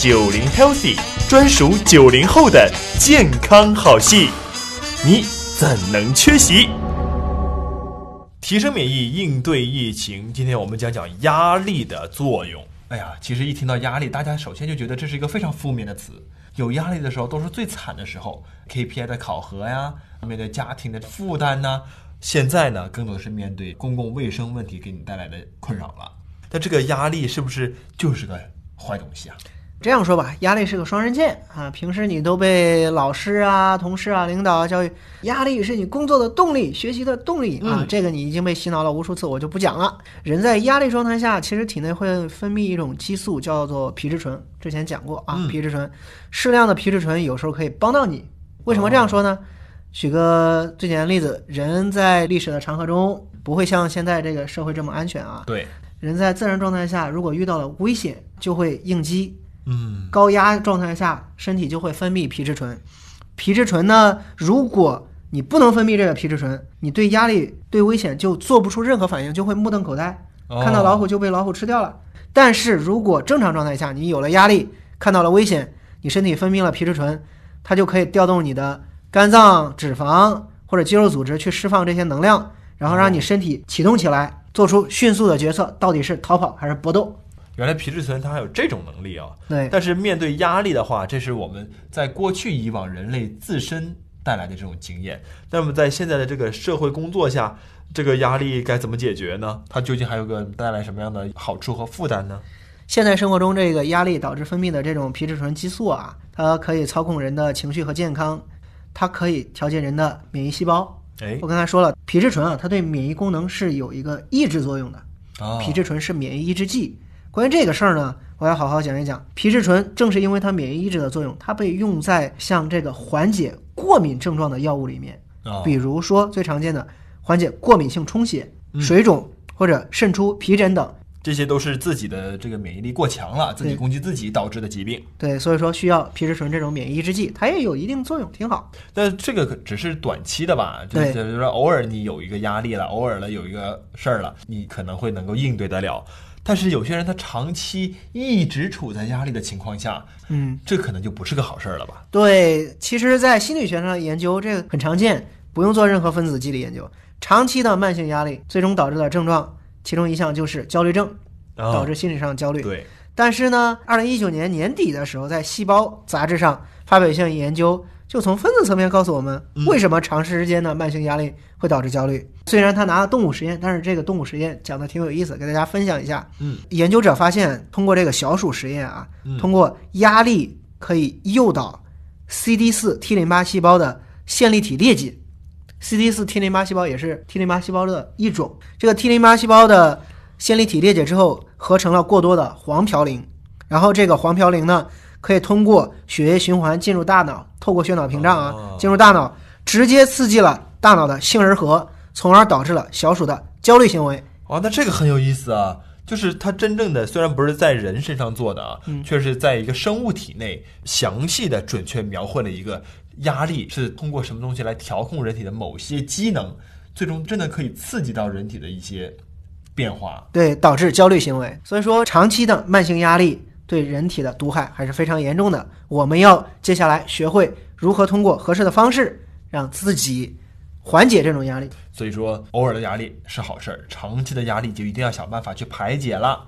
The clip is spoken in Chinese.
九零 Healthy 专属九零后的健康好戏，你怎能缺席？提升免疫，应对疫情。今天我们讲讲压力的作用。哎呀，其实一听到压力，大家首先就觉得这是一个非常负面的词。有压力的时候都是最惨的时候，KPI 的考核呀，面对家庭的负担呢。现在呢，更多的是面对公共卫生问题给你带来的困扰了。但这个压力是不是就是个坏东西啊？这样说吧，压力是个双刃剑啊。平时你都被老师啊、同事啊、领导啊教育，压力是你工作的动力、学习的动力啊。这个你已经被洗脑了无数次，我就不讲了。人在压力状态下，其实体内会分泌一种激素，叫做皮质醇。之前讲过啊，皮质醇，适量的皮质醇有时候可以帮到你。为什么这样说呢？举个最简单的例子，人在历史的长河中不会像现在这个社会这么安全啊。对，人在自然状态下，如果遇到了危险，就会应激。嗯，高压状态下，身体就会分泌皮质醇。皮质醇呢，如果你不能分泌这个皮质醇，你对压力、对危险就做不出任何反应，就会目瞪口呆，看到老虎就被老虎吃掉了。但是如果正常状态下，你有了压力，看到了危险，你身体分泌了皮质醇，它就可以调动你的肝脏、脂肪或者肌肉组织去释放这些能量，然后让你身体启动起来，做出迅速的决策，到底是逃跑还是搏斗。原来皮质醇它还有这种能力啊！对，但是面对压力的话，这是我们在过去以往人类自身带来的这种经验。那么在现在的这个社会工作下，这个压力该怎么解决呢？它究竟还有个带来什么样的好处和负担呢？现在生活中，这个压力导致分泌的这种皮质醇激素啊，它可以操控人的情绪和健康，它可以调节人的免疫细胞。哎，我刚才说了，皮质醇啊，它对免疫功能是有一个抑制作用的。啊，皮质醇是免疫抑制剂。关于这个事儿呢，我要好好讲一讲。皮质醇正是因为它免疫抑制的作用，它被用在像这个缓解过敏症状的药物里面，比如说最常见的缓解过敏性充血、水肿或者渗出皮疹等，这些都是自己的这个免疫力过强了，自己攻击自己导致的疾病。对，所以说需要皮质醇这种免疫抑制剂，它也有一定作用，挺好。但这个只是短期的吧？对，就是说偶尔你有一个压力了，偶尔了有一个事儿了，你可能会能够应对得了。但是有些人他长期一直处在压力的情况下，嗯，这可能就不是个好事儿了吧？对，其实，在心理学上研究这个很常见，不用做任何分子机理研究。长期的慢性压力最终导致的症状，其中一项就是焦虑症，导致心理上焦虑。对。但是呢，二零一九年年底的时候，在《细胞》杂志上发表一项研究。就从分子层面告诉我们，为什么长时间的慢性压力会导致焦虑。虽然他拿了动物实验，但是这个动物实验讲的挺有意思，给大家分享一下。嗯，研究者发现，通过这个小鼠实验啊，通过压力可以诱导 CD 四 T 淋巴细胞的线粒体裂解。CD 四 T 淋巴细胞也是 T 淋巴细胞的一种。这个 T 淋巴细胞的线粒体裂解之后，合成了过多的黄嘌呤，然后这个黄嘌呤呢。可以通过血液循环进入大脑，透过血脑屏障啊进入大脑，直接刺激了大脑的杏仁核，从而导致了小鼠的焦虑行为。啊，那这个很有意思啊！就是它真正的虽然不是在人身上做的啊，却是在一个生物体内详细的、准确描绘了一个压力是通过什么东西来调控人体的某些机能，最终真的可以刺激到人体的一些变化，对，导致焦虑行为。所以说，长期的慢性压力。对人体的毒害还是非常严重的。我们要接下来学会如何通过合适的方式让自己缓解这种压力。所以说，偶尔的压力是好事儿，长期的压力就一定要想办法去排解了。